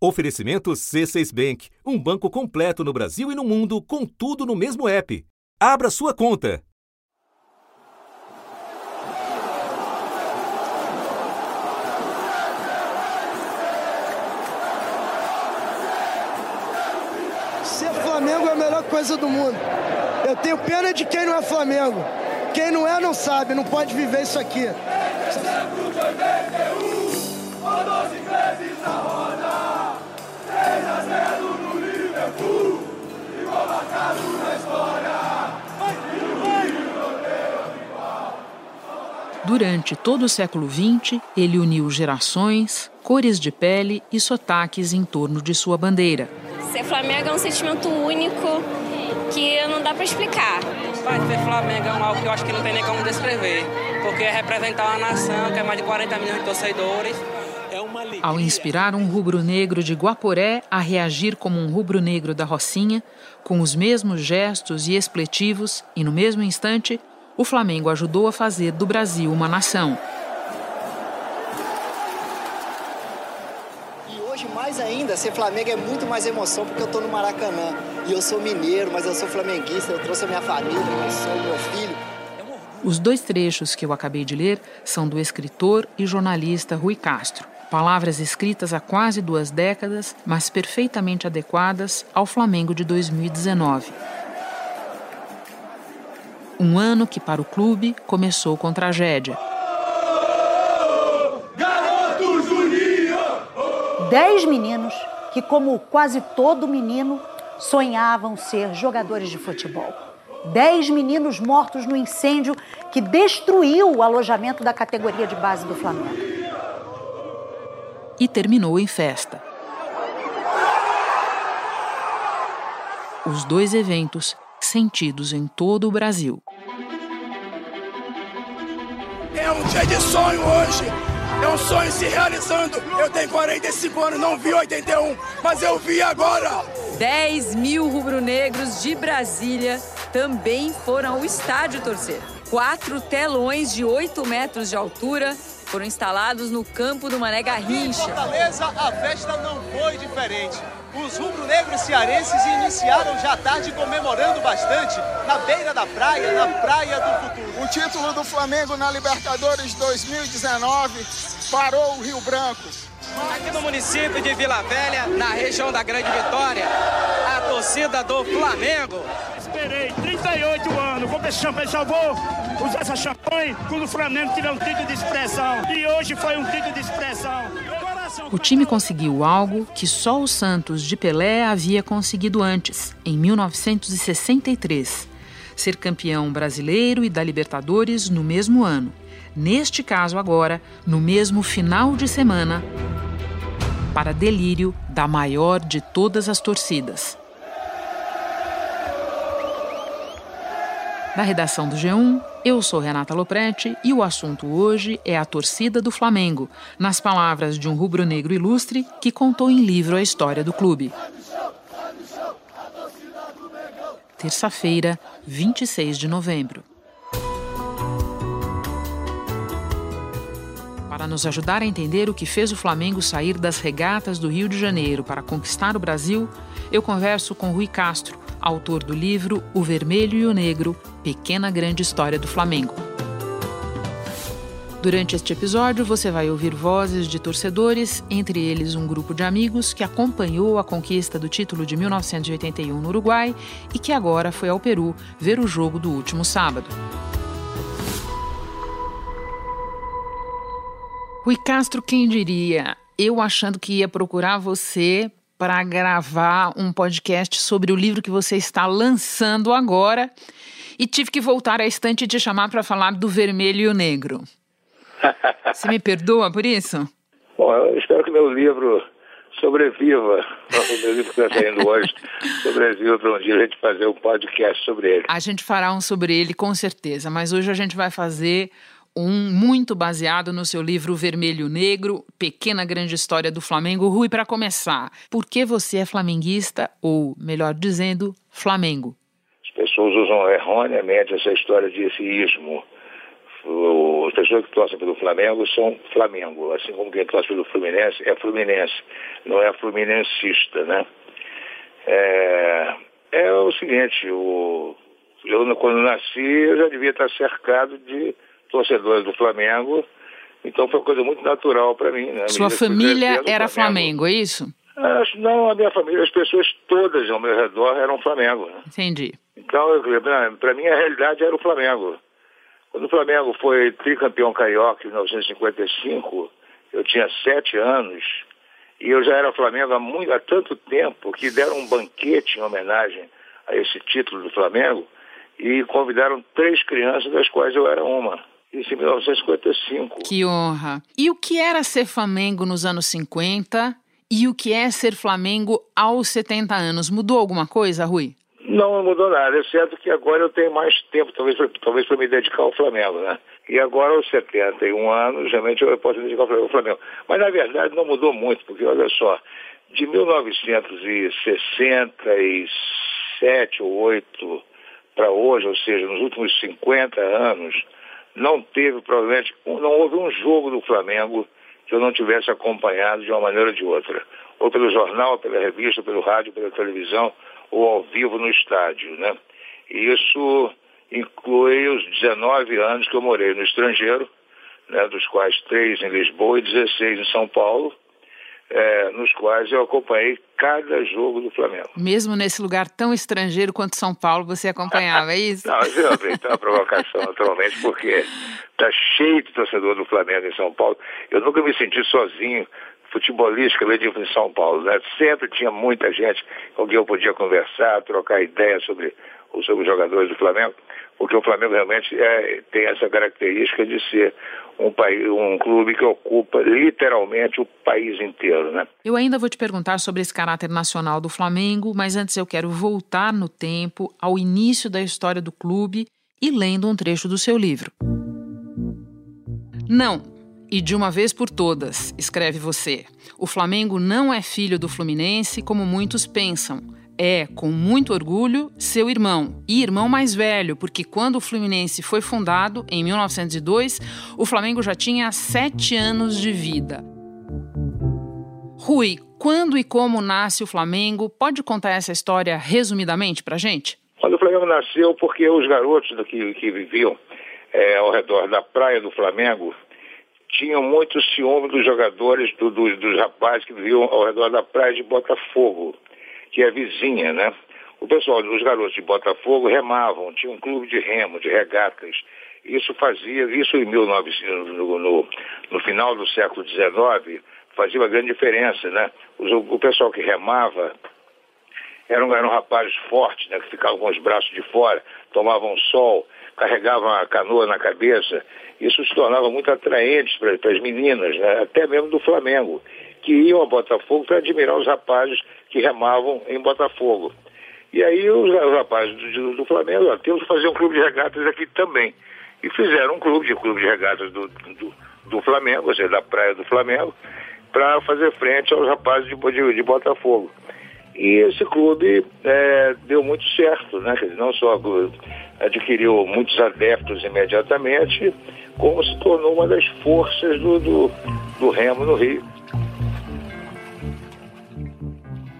Oferecimento C6 Bank, um banco completo no Brasil e no mundo, com tudo no mesmo app. Abra sua conta. Ser Flamengo é a melhor coisa do mundo. Eu tenho pena de quem não é Flamengo. Quem não é, não sabe, não pode viver isso aqui. Durante todo o século XX, ele uniu gerações, cores de pele e sotaques em torno de sua bandeira. Ser Flamengo é um sentimento único que não dá para explicar. Ser Flamengo é algo que eu acho que não tem nem como descrever, porque é representar uma nação que é mais de 40 milhões de torcedores. É uma Ao inspirar um rubro-negro de Guaporé a reagir como um rubro-negro da Rocinha, com os mesmos gestos e expletivos, e no mesmo instante, o Flamengo ajudou a fazer do Brasil uma nação. E hoje, mais ainda, ser Flamengo é muito mais emoção porque eu estou no Maracanã. E eu sou mineiro, mas eu sou flamenguista, eu trouxe a minha família, eu sou meu filho. Os dois trechos que eu acabei de ler são do escritor e jornalista Rui Castro. Palavras escritas há quase duas décadas, mas perfeitamente adequadas ao Flamengo de 2019. Um ano que, para o clube, começou com tragédia. Garotos Unidos! Dez meninos que, como quase todo menino, sonhavam ser jogadores de futebol. Dez meninos mortos no incêndio que destruiu o alojamento da categoria de base do Flamengo. E terminou em festa. Os dois eventos sentidos em todo o Brasil. É um dia de sonho hoje. É um sonho se realizando. Eu tenho 45 anos, não vi 81, mas eu vi agora. 10 mil rubro-negros de Brasília também foram ao estádio torcer. Quatro telões de 8 metros de altura foram instalados no campo do Mané Garrincha. Em Fortaleza, a festa não foi diferente. Os rubro-negros cearenses iniciaram já tarde comemorando bastante na beira da praia, na Praia do Futuro. O título do Flamengo na Libertadores 2019 parou o Rio Branco. Aqui no município de Vila Velha, na região da Grande Vitória, a torcida do Flamengo. Esperei 38 anos, comprei champanhe, só vou usar essa champanhe quando o Flamengo tiver um título de expressão. E hoje foi um título de expressão. O time conseguiu algo que só o Santos de Pelé havia conseguido antes, em 1963. Ser campeão brasileiro e da Libertadores no mesmo ano. Neste caso, agora, no mesmo final de semana, para delírio da maior de todas as torcidas. Da redação do G1, eu sou Renata Loprete e o assunto hoje é a torcida do Flamengo, nas palavras de um rubro-negro ilustre que contou em livro a história do clube. Terça-feira, 26 de novembro. Para nos ajudar a entender o que fez o Flamengo sair das regatas do Rio de Janeiro para conquistar o Brasil, eu converso com Rui Castro, autor do livro O Vermelho e o Negro Pequena Grande História do Flamengo. Durante este episódio, você vai ouvir vozes de torcedores, entre eles um grupo de amigos que acompanhou a conquista do título de 1981 no Uruguai e que agora foi ao Peru ver o jogo do último sábado. Rui Castro, quem diria? Eu achando que ia procurar você para gravar um podcast sobre o livro que você está lançando agora e tive que voltar à estante e te chamar para falar do vermelho e o negro. Você me perdoa por isso? Bom, eu espero que meu livro sobreviva, o meu livro que está saindo hoje, sobreviva para um dia a gente fazer um podcast sobre ele. A gente fará um sobre ele com certeza, mas hoje a gente vai fazer um muito baseado no seu livro Vermelho Negro, Pequena Grande História do Flamengo. Rui, para começar, por que você é flamenguista, ou melhor dizendo, Flamengo? As pessoas usam erroneamente essa história de ismo. as pessoas que torcem pelo Flamengo são Flamengo, assim como quem torce pelo Fluminense é Fluminense, não é fluminensista, né? É, é o seguinte, o, eu quando nasci eu já devia estar cercado de torcedores do Flamengo, então foi uma coisa muito natural para mim. Né? Sua família era Flamengo. Flamengo, é isso? Não, a minha família, as pessoas todas ao meu redor eram Flamengo. Né? Entendi. Então, para mim, a realidade era o Flamengo. Quando o Flamengo foi tricampeão carioca em 1955, eu tinha sete anos e eu já era Flamengo há, muito, há tanto tempo que deram um banquete em homenagem a esse título do Flamengo e convidaram três crianças, das quais eu era uma. Isso em 1955. Que honra. E o que era ser Flamengo nos anos 50 e o que é ser Flamengo aos 70 anos? Mudou alguma coisa, Rui? Não, não mudou nada, exceto que agora eu tenho mais tempo, talvez para talvez me dedicar ao Flamengo, né? E agora, aos 71 anos, realmente eu posso me dedicar ao Flamengo. Mas, na verdade, não mudou muito, porque, olha só, de 1967 ou 8 para hoje, ou seja, nos últimos 50 anos, não teve, provavelmente, não houve um jogo do Flamengo que eu não tivesse acompanhado de uma maneira ou de outra. Ou pelo jornal, pela revista, pelo rádio, pela televisão, ou ao vivo no estádio, né? Isso inclui os 19 anos que eu morei no estrangeiro, né, dos quais três em Lisboa e 16 em São Paulo, é, nos quais eu acompanhei cada jogo do Flamengo. Mesmo nesse lugar tão estrangeiro quanto São Paulo, você acompanhava, é isso? Não, eu aproveitei a provocação, naturalmente, porque está cheio de torcedor do Flamengo em São Paulo. Eu nunca me senti sozinho futebolística em São Paulo. Né? Sempre tinha muita gente com quem eu podia conversar, trocar ideias sobre, sobre os jogadores do Flamengo, porque o Flamengo realmente é, tem essa característica de ser um, país, um clube que ocupa literalmente o país inteiro. Né? Eu ainda vou te perguntar sobre esse caráter nacional do Flamengo, mas antes eu quero voltar no tempo ao início da história do clube e lendo um trecho do seu livro. Não, e de uma vez por todas, escreve você, o Flamengo não é filho do Fluminense como muitos pensam. É, com muito orgulho, seu irmão e irmão mais velho, porque quando o Fluminense foi fundado, em 1902, o Flamengo já tinha sete anos de vida. Rui, quando e como nasce o Flamengo? Pode contar essa história resumidamente para gente? Quando o Flamengo nasceu, porque os garotos que, que viviam é, ao redor da praia do Flamengo tinham muito ciúme dos jogadores, do, do, dos rapazes que viviam ao redor da praia de Botafogo, que é vizinha, né? O pessoal, os garotos de Botafogo remavam, tinha um clube de remo, de regatas. Isso fazia, isso em 1900, no, no, no final do século XIX, fazia uma grande diferença, né? O, pessoal que remava eram, eram rapazes fortes, né? Que ficavam com os braços de fora, tomavam sol, carregavam a canoa na cabeça isso se tornava muito atraente para, as meninas, né? até mesmo do Flamengo, que iam a Botafogo para admirar os rapazes que remavam em Botafogo. E aí os, os rapazes do, do Flamengo, temos que fazer um clube de regatas aqui também. E fizeram um clube de clube de regatas do, do, do Flamengo, ou seja, da praia do Flamengo, para fazer frente aos rapazes de, de, de Botafogo. E esse clube é, deu muito certo, né? Não só adquiriu muitos adeptos imediatamente, como se tornou uma das forças do, do, do remo no Rio.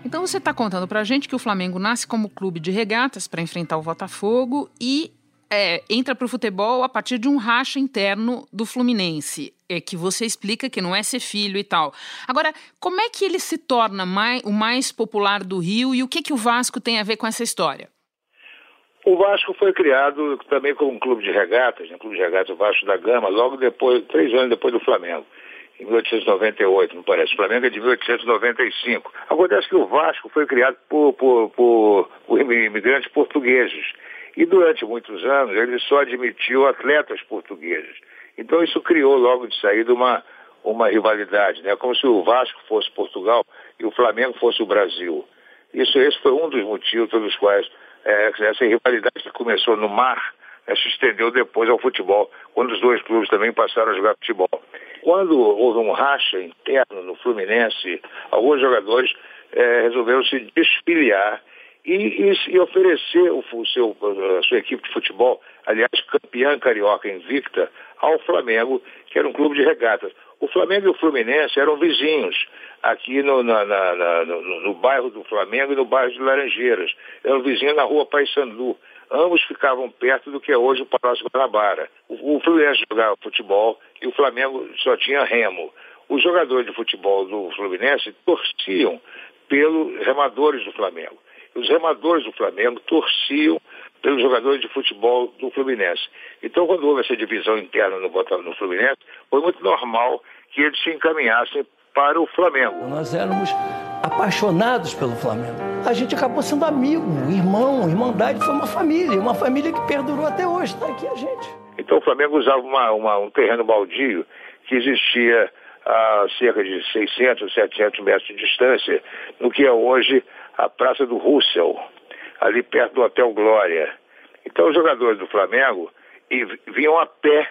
Então você está contando para a gente que o Flamengo nasce como clube de regatas para enfrentar o Botafogo e é, entra para o futebol a partir de um racha interno do Fluminense, é, que você explica que não é ser filho e tal. Agora, como é que ele se torna mais, o mais popular do Rio e o que, que o Vasco tem a ver com essa história? O Vasco foi criado também como um clube de regatas, né? clube de regatas Vasco da Gama, logo depois, três anos depois do Flamengo, em 1898, não parece. O Flamengo é de 1895. Acontece que o Vasco foi criado por, por, por, por imigrantes portugueses. E durante muitos anos ele só admitiu atletas portugueses. Então isso criou logo de saída uma, uma rivalidade, né? como se o Vasco fosse Portugal e o Flamengo fosse o Brasil. Isso, esse foi um dos motivos pelos quais é, essa rivalidade que começou no mar se estendeu depois ao futebol, quando os dois clubes também passaram a jogar futebol. Quando houve um racha interno no Fluminense, alguns jogadores é, resolveram se desfiliar e, e, e oferecer o, o seu, a sua equipe de futebol, aliás, campeã carioca invicta, ao Flamengo, que era um clube de regatas. O Flamengo e o Fluminense eram vizinhos aqui no, na, na, na, no, no, bairro do Flamengo e no bairro de Laranjeiras. Eram vizinhos na rua Paissandu. Ambos ficavam perto do que é hoje o Palácio Guanabara. O, o Fluminense jogava futebol e o Flamengo só tinha remo. Os jogadores de futebol do Fluminense torciam pelos remadores do Flamengo. Os remadores do Flamengo torciam pelos jogadores de futebol do Fluminense. Então, quando houve essa divisão interna no, no Fluminense, foi muito normal que eles se encaminhassem para o Flamengo. Nós éramos apaixonados pelo Flamengo. A gente acabou sendo amigo, irmão, irmandade, foi uma família, uma família que perdurou até hoje, está aqui a gente. Então o Flamengo usava uma, uma, um terreno baldio que existia a cerca de 600, 700 metros de distância, no que é hoje a Praça do Russell, ali perto do Hotel Glória. Então os jogadores do Flamengo vinham a pé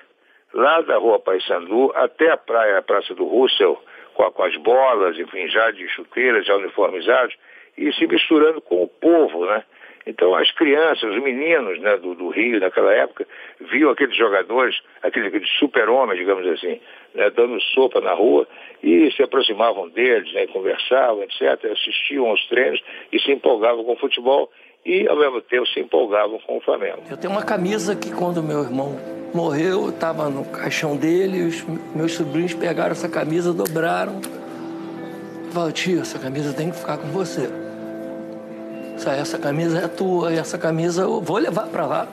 lá da Rua Paissandu até a praia, a Praça do Russell, com, com as bolas, enfim, já de chuteiras, já uniformizados, e se misturando com o povo, né? Então as crianças, os meninos né, do, do, Rio naquela época, viam aqueles jogadores, aqueles, aqueles super-homens, digamos assim, né, dando sopa na rua e se aproximavam deles, né, conversavam, etc., assistiam aos treinos e se empolgavam com o futebol e, ao mesmo tempo, se empolgavam com o Flamengo. Eu tenho uma camisa que, quando meu irmão morreu, estava no caixão dele, os meus sobrinhos pegaram essa camisa, dobraram. Falaram, tio, essa camisa tem que ficar com você. Essa camisa é tua, e essa camisa eu vou levar para lá.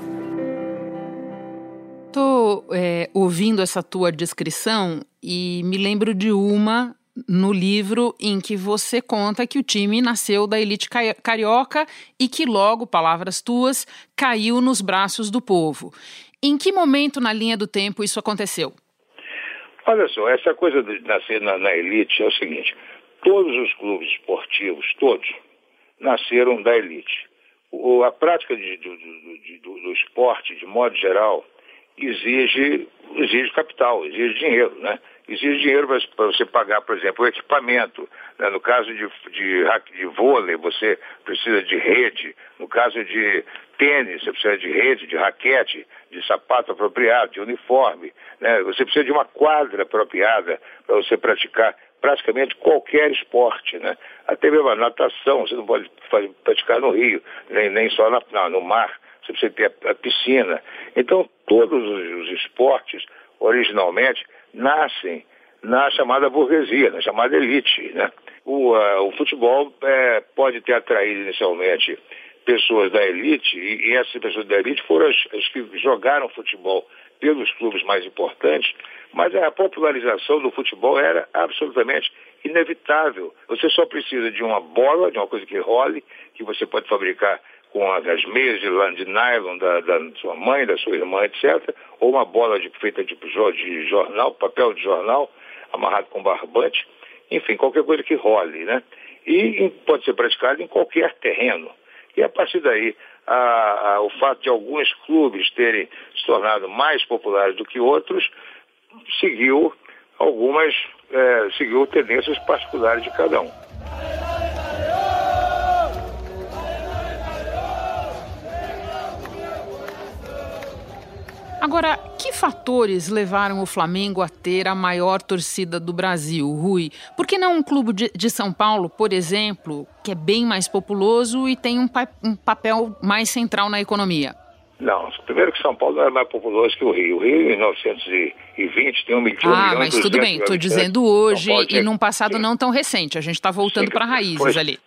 Tô é, ouvindo essa tua descrição e me lembro de uma no livro em que você conta que o time nasceu da elite carioca e que logo, palavras tuas, caiu nos braços do povo. Em que momento na linha do tempo isso aconteceu? Olha só, essa coisa de nascer na, na elite é o seguinte: todos os clubes esportivos, todos, nasceram da elite. O, a prática de, do, do, do, do esporte, de modo geral, exige, exige capital, exige dinheiro, né? Exige dinheiro para você pagar, por exemplo, o equipamento. Né? No caso de, de, de vôlei, você precisa de rede. No caso de tênis, você precisa de rede, de raquete, de sapato apropriado, de uniforme. Né? Você precisa de uma quadra apropriada para você praticar praticamente qualquer esporte, né? Até mesmo a natação, você não pode praticar no rio, nem, nem só na, não, no mar, você precisa ter a, a piscina. Então, todos os, os esportes, originalmente, nascem na chamada burguesia, na chamada elite. Né? O, uh, o futebol é, pode ter atraído inicialmente pessoas da elite, e, e essas pessoas da elite foram as, as, que jogaram futebol pelos clubes mais importantes, mas a popularização do futebol era absolutamente inevitável. Você só precisa de uma bola, de uma coisa que role, que você pode fabricar com as meias de, de nylon da, da, sua mãe, da sua irmã, etc., ou uma bola de, feita de, de jornal, papel de jornal, amarrado com barbante, enfim, qualquer coisa que role, né? E pode ser praticado em qualquer terreno. E a partir daí, a, a, o fato de alguns clubes terem se tornado mais populares do que outros, seguiu algumas, é, seguiu tendências particulares de cada um. Agora, que fatores levaram o Flamengo a ter a maior torcida do Brasil, Rui? Por que não um clube de, São Paulo, por exemplo, que é bem mais populoso e tem um, pa um papel mais central na economia? Não, primeiro que São Paulo não é mais populoso que o Rio. O Rio, em 1920, tem um milhão, ah, milhão mas tudo bem, estou dizendo hoje e num passado sim. não tão recente. A gente está voltando para raízes pois, ali.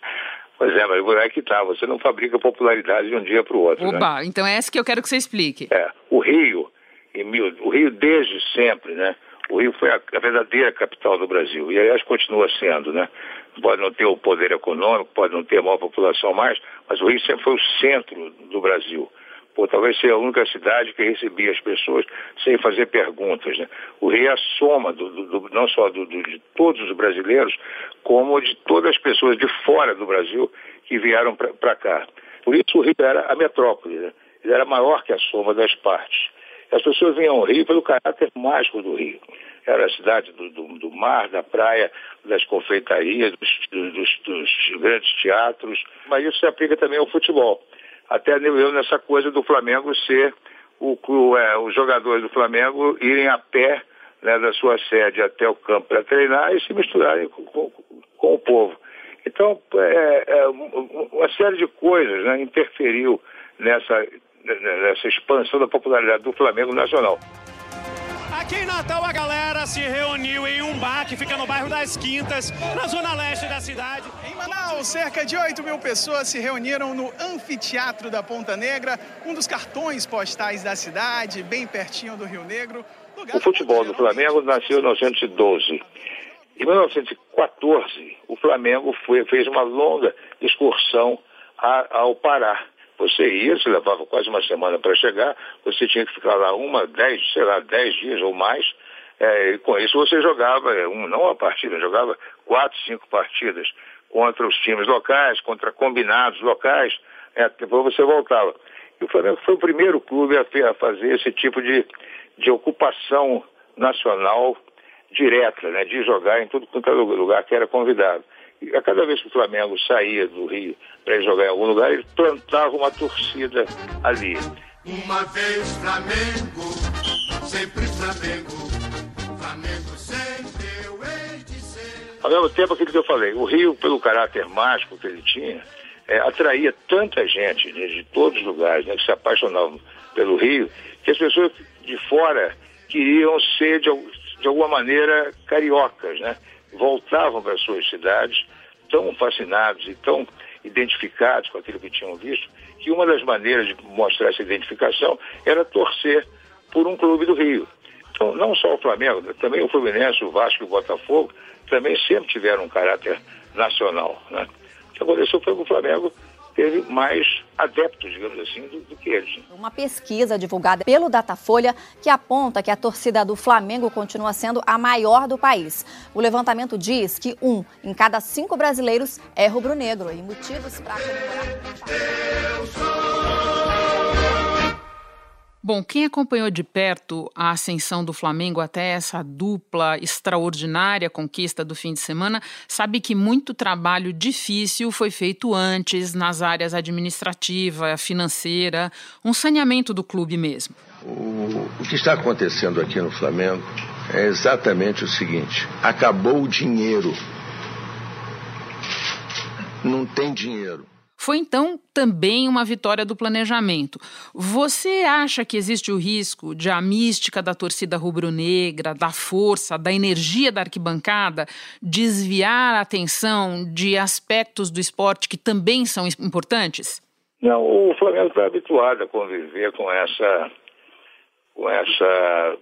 Pois é, mas é que tá. Você não fabrica popularidade de um dia para o outro. Oba, né? então é essa que eu quero que você explique. É, o Rio, mil, o Rio desde sempre, né? O Rio foi a, a, verdadeira capital do Brasil e aliás continua sendo, né? Pode não ter o poder econômico, pode não ter a maior população mais, mas o Rio sempre foi o centro do Brasil. Pô, talvez seja a única cidade que recebia as pessoas sem fazer perguntas. Né? O Rio é a soma do, do, do, não só de todos os brasileiros, como de todas as pessoas de fora do Brasil que vieram para cá. Por isso o Rio era a metrópole, né? ele era maior que a soma das partes. As pessoas vinham ao Rio pelo caráter mágico do Rio. Era a cidade do, do, do mar, da praia, das confeitarias, dos, dos, dos, grandes teatros. Mas isso se aplica também ao futebol. Até eu nessa coisa do Flamengo ser o, o, é, os jogadores do Flamengo irem a pé né, da sua sede até o campo para treinar e se misturarem com, com, com o povo. Então, é, é, uma série de coisas né, interferiu nessa, nessa expansão da popularidade do Flamengo nacional. Aqui em Natal a galera se reuniu em um bar que fica no bairro das Quintas, na zona leste da cidade. Em Manaus, cerca de 8 mil pessoas se reuniram no Anfiteatro da Ponta Negra, um dos cartões postais da cidade, bem pertinho do Rio Negro. O futebol do Flamengo nasceu em 1912. Em 1914, o Flamengo foi, fez uma longa excursão a, ao Pará. Você ia, você levava quase uma semana para chegar, você tinha que ficar lá uma, dez, sei lá, dez dias ou mais. É, e com isso você jogava, é, um, não uma partida, jogava quatro, cinco partidas contra os times locais, contra combinados locais, é, depois você voltava. E o Flamengo foi o primeiro clube a, a fazer esse tipo de, de ocupação nacional direta, né, de jogar em tudo quanto é lugar que era convidado. E a cada vez que o Flamengo saía do Rio para jogar em algum lugar, ele plantava uma torcida ali. Uma vez Flamengo, sempre Flamengo, Flamengo sempre eu hei de ser. Ao mesmo tempo, aquilo que eu falei, o Rio, pelo caráter mágico que ele tinha, é, atraía tanta gente né, de todos os lugares né, que se apaixonavam pelo Rio, que as pessoas de fora queriam ser, de, de alguma maneira, cariocas, né? Voltavam para suas cidades tão fascinados e tão identificados com aquilo que tinham visto, que uma das maneiras de mostrar essa identificação era torcer por um clube do Rio. Então, não só o Flamengo, também o Fluminense, o Vasco e o Botafogo também sempre tiveram um caráter nacional. Né? O que aconteceu foi que o Flamengo teve mais adeptos, digamos assim, do, do, que eles. Uma pesquisa divulgada pelo Datafolha que aponta que a torcida do Flamengo continua sendo a maior do país. O levantamento diz que um em cada cinco brasileiros é rubro-negro e motivos para Bom, quem acompanhou de perto a ascensão do Flamengo até essa dupla extraordinária conquista do fim de semana sabe que muito trabalho difícil foi feito antes nas áreas administrativa, financeira, um saneamento do clube mesmo. O, o que está acontecendo aqui no Flamengo é exatamente o seguinte: acabou o dinheiro. Não tem dinheiro. Foi então também uma vitória do planejamento. Você acha que existe o risco de a mística da torcida rubro-negra, da força, da energia da arquibancada desviar a atenção de aspectos do esporte que também são importantes? Não, o Flamengo está habituado a conviver com essa, com essa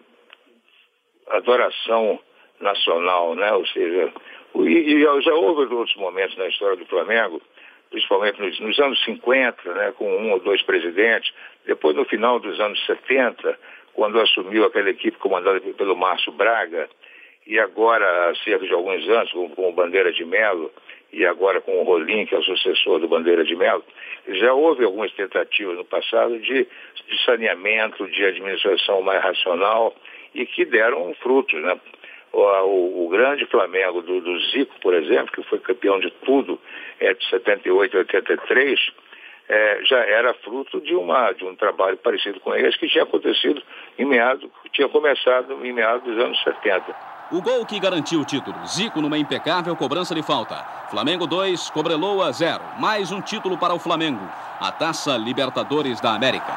adoração nacional, né? Ou seja, e, já houve outros momentos na história do Flamengo principalmente nos, nos, anos 50, né, com um ou dois presidentes, depois no final dos anos 70, quando assumiu aquela equipe comandada pelo Márcio Braga, e agora há cerca de alguns anos com, com o Bandeira de Melo, e agora com o Rolim, que é o sucessor do Bandeira de Melo, já houve algumas tentativas no passado de, de saneamento, de administração mais racional, e que deram frutos, né? O, o, grande Flamengo do, do, Zico, por exemplo, que foi campeão de tudo é, de 78 a 83, é, já era fruto de, uma, de um trabalho parecido com esse que tinha acontecido em meados, tinha começado em meados dos anos 70. O gol que garantiu o título. Zico numa impecável cobrança de falta. Flamengo 2, Cobreloa 0. Mais um título para o Flamengo. A Taça Libertadores da América.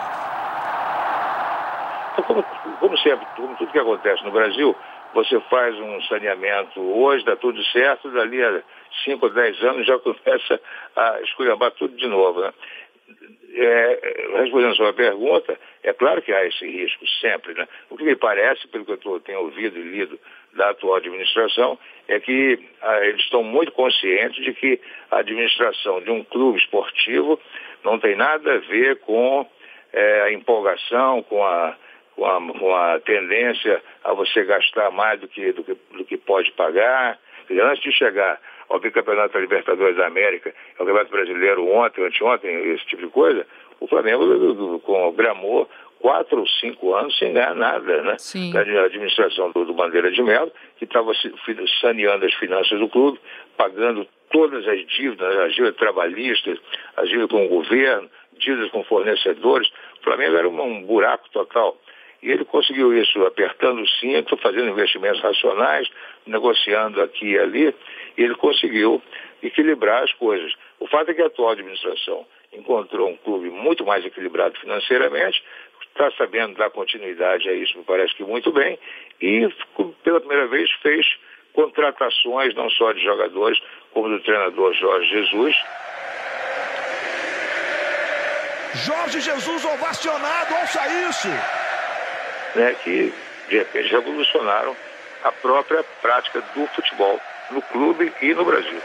Então, como, como sempre, tudo, tudo que acontece no Brasil, você faz um saneamento hoje, dá tudo certo, dali a 5 ou 10 anos já começa a esculhambar tudo de novo. Né? É, respondendo a sua pergunta, é claro que há esse risco sempre. Né? O que me parece, pelo que eu tenho ouvido e lido da atual administração, é que ah, eles estão muito conscientes de que a administração de um clube esportivo não tem nada a ver com é, a empolgação, com a com a, com a tendência a você gastar mais do que, do que, do que pode pagar. Antes de chegar ao bicampeonato da Libertadores da América, ao Campeonato Brasileiro ontem, anteontem, esse tipo de coisa, o Flamengo com, gramou quatro ou cinco anos sem ganhar nada, né? Sim. Da administração do, do Bandeira de Melo, que estava saneando as finanças do clube, pagando todas as dívidas, as dívidas trabalhistas, as dívidas com o governo, dívidas com fornecedores. O Flamengo era um buraco total. E ele conseguiu isso apertando o cinto, fazendo investimentos racionais, negociando aqui e ali, e ele conseguiu equilibrar as coisas. O fato é que a atual administração encontrou um clube muito mais equilibrado financeiramente, está sabendo dar continuidade a isso, me parece que muito bem, e pela primeira vez fez contratações não só de jogadores, como do treinador Jorge Jesus. Jorge Jesus ovacionado, ouça isso! Né, que de repente revolucionaram a própria prática do futebol no clube e no Brasil.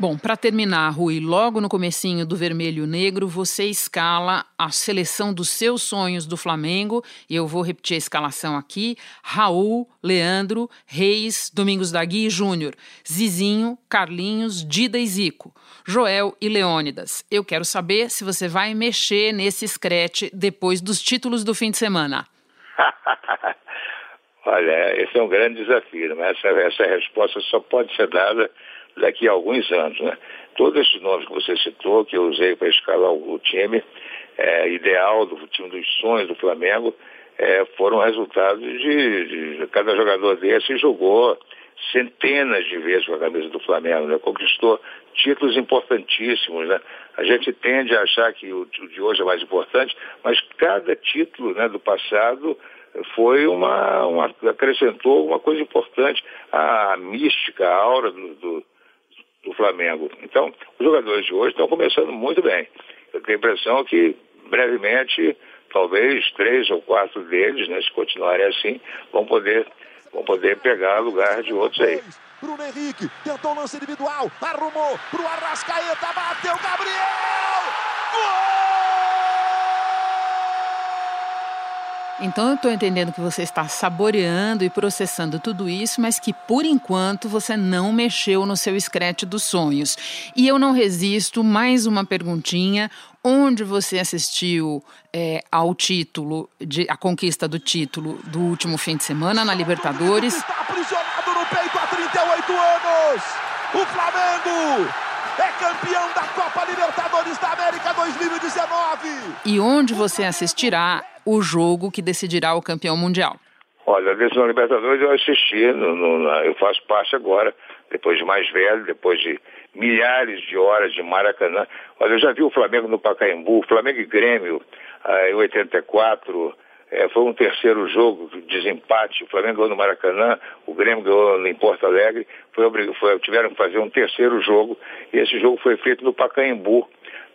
Bom, para terminar, Rui, logo no comecinho do Vermelho Negro, você escala a seleção dos seus sonhos do Flamengo, e eu vou repetir a escalação aqui: Raul, Leandro, Reis, Domingos da Gui Júnior, Zizinho, Carlinhos, Dida e Zico, Joel e Leônidas. Eu quero saber se você vai mexer nesse scratch depois dos títulos do fim de semana. Olha, esse é um grande desafio, né? essa, essa resposta só pode ser dada daqui a alguns anos. Né? Todos esses nomes que você citou, que eu usei para escalar o, time é, ideal do time dos sonhos do Flamengo, é, foram resultados de, de, cada jogador desse jogou centenas de vezes com a camisa do Flamengo, né? conquistou títulos importantíssimos. Né? A gente tende a achar que o, o de hoje é mais importante, mas cada título né, do passado foi uma, uma, acrescentou uma coisa importante, a mística, a aura do, do do Flamengo. Então, os jogadores de hoje estão começando muito bem. Eu tenho a impressão que brevemente, talvez três ou quatro deles, né, se continuarem assim, vão poder, vão poder pegar lugar de outros aí. Bruno Henrique tentou lance individual, arrumou pro Arrascaeta, bateu Gabriel! Gol! Então eu estou entendendo que você está saboreando e processando tudo isso, mas que por enquanto você não mexeu no seu scratch dos sonhos. E eu não resisto, mais uma perguntinha. Onde você assistiu é, ao título, de, a conquista do título do último fim de semana na Libertadores? Está aprisionado no peito há 38 anos! O Flamengo é campeão da Copa Libertadores da América 2019! E onde você assistirá o jogo que decidirá o campeão mundial? Olha, a decisão Libertadores eu assisti, no, no, eu faço parte agora, depois de mais velho, depois de milhares de horas de Maracanã. Olha, eu já vi o Flamengo no Pacaembu, Flamengo e Grêmio ah, em 84, é, foi um terceiro jogo, desempate, o Flamengo ganhou no Maracanã, o Grêmio ganhou em Porto Alegre, foi, foi, tiveram que fazer um terceiro jogo, e esse jogo foi feito no Pacaembu,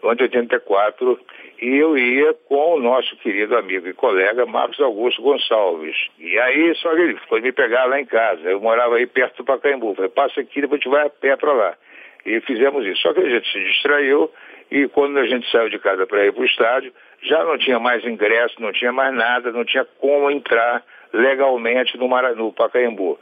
ano de 84, e eu ia com o nosso querido amigo e colega Marcos Augusto Gonçalves. E aí, só que ele foi me pegar lá em casa. Eu morava aí perto do Pacaembu. Falei, passa aqui, depois a gente vai a pé para lá. E fizemos isso. Só que a gente se distraiu e quando a gente saiu de casa para ir para o estádio, já não tinha mais ingresso, não tinha mais nada, não tinha como entrar legalmente no, Mara, no Pacaembu.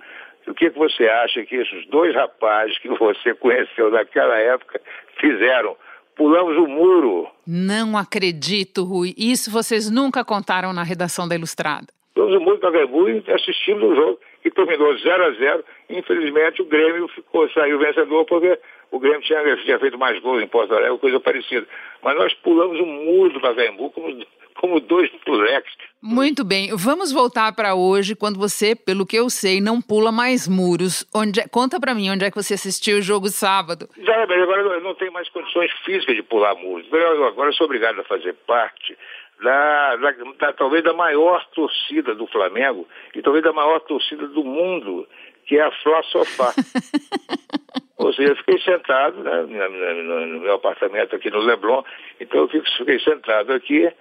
O que, que você acha que esses dois rapazes que você conheceu naquela época fizeram? Pulamos o muro. Não acredito, Rui. Isso vocês nunca contaram na redação da Ilustrada. Pulamos o muro do Pacaembu e assistimos o jogo, que terminou 0 a 0 Infelizmente, o Grêmio ficou, saiu vencedor porque o Grêmio tinha, tinha feito mais gols em Porto Alegre, coisa parecida. Mas nós pulamos o muro do Pacaembu como como dois moleques. Muito bem, vamos voltar para hoje, quando você, pelo que eu sei, não pula mais muros. Onde é, conta para mim, onde é que você assistiu o jogo sábado? Já, mas agora eu não tenho mais condições físicas de pular muros. Agora eu sou obrigado a fazer parte da, da, da, talvez da maior torcida do Flamengo e talvez da maior torcida do mundo, que é a Flá Sofá. Ou seja, eu fiquei sentado né, no, no, meu apartamento aqui no Leblon, então eu fiquei sentado aqui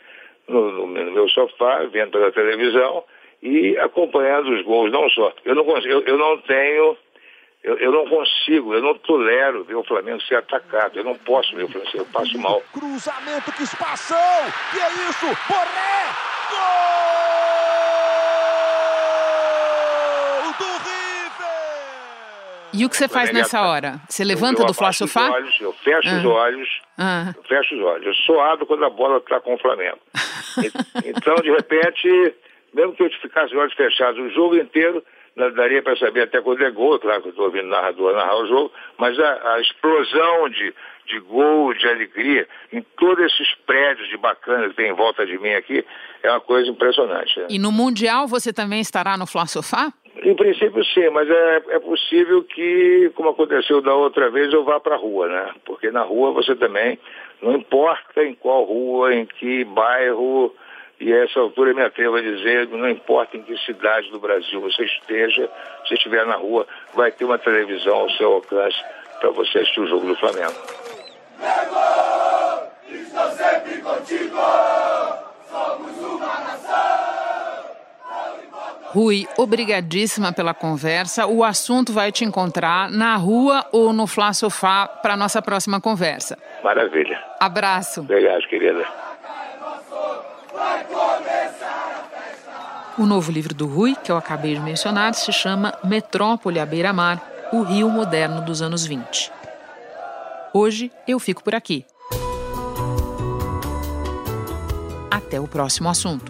no, no, no meu sofá, vendo pela televisão e acompanhando os gols, não só. Eu não, consigo, eu, eu não tenho, eu, eu, não consigo, eu não tolero ver o Flamengo ser atacado. Eu não posso ver o Flamengo, eu passo mal. Cruzamento, que espação! Que é isso? Borré! Gol! E o que você faz nessa hora? Você levanta do Flá Sofá? eu fecho ah. os olhos, ah. eu fecho os olhos. Eu só abro quando a bola está com o Flamengo. Então, de repente, mesmo que eu ficasse os olhos fechados o jogo inteiro, daria para saber até quando é gol, claro que eu estou ouvindo o narrador narrar o jogo, mas a, a explosão de, de gol, de alegria, em todos esses prédios de bacana que tem em volta de mim aqui, é uma coisa impressionante. Né? E no Mundial você também estará no Flá Sofá? Em princípio sim, mas é, é possível que, como aconteceu da outra vez, eu vá para a rua, né? Porque na rua você também, não importa em qual rua, em que bairro, e a essa altura eu me atrevo a dizer, não importa em que cidade do Brasil você esteja, se estiver na rua, vai ter uma televisão ao seu alcance para você assistir o jogo do Flamengo. estou sempre contigo, somos uma nação. Rui, obrigadíssima pela conversa. O assunto vai te encontrar na rua ou no Flá Sofá para nossa próxima conversa. Maravilha. Abraço. Obrigado, querida. O novo livro do Rui, que eu acabei de mencionar, se chama Metrópole à beira-mar, o Rio moderno dos anos 20. Hoje eu fico por aqui. Até o próximo assunto.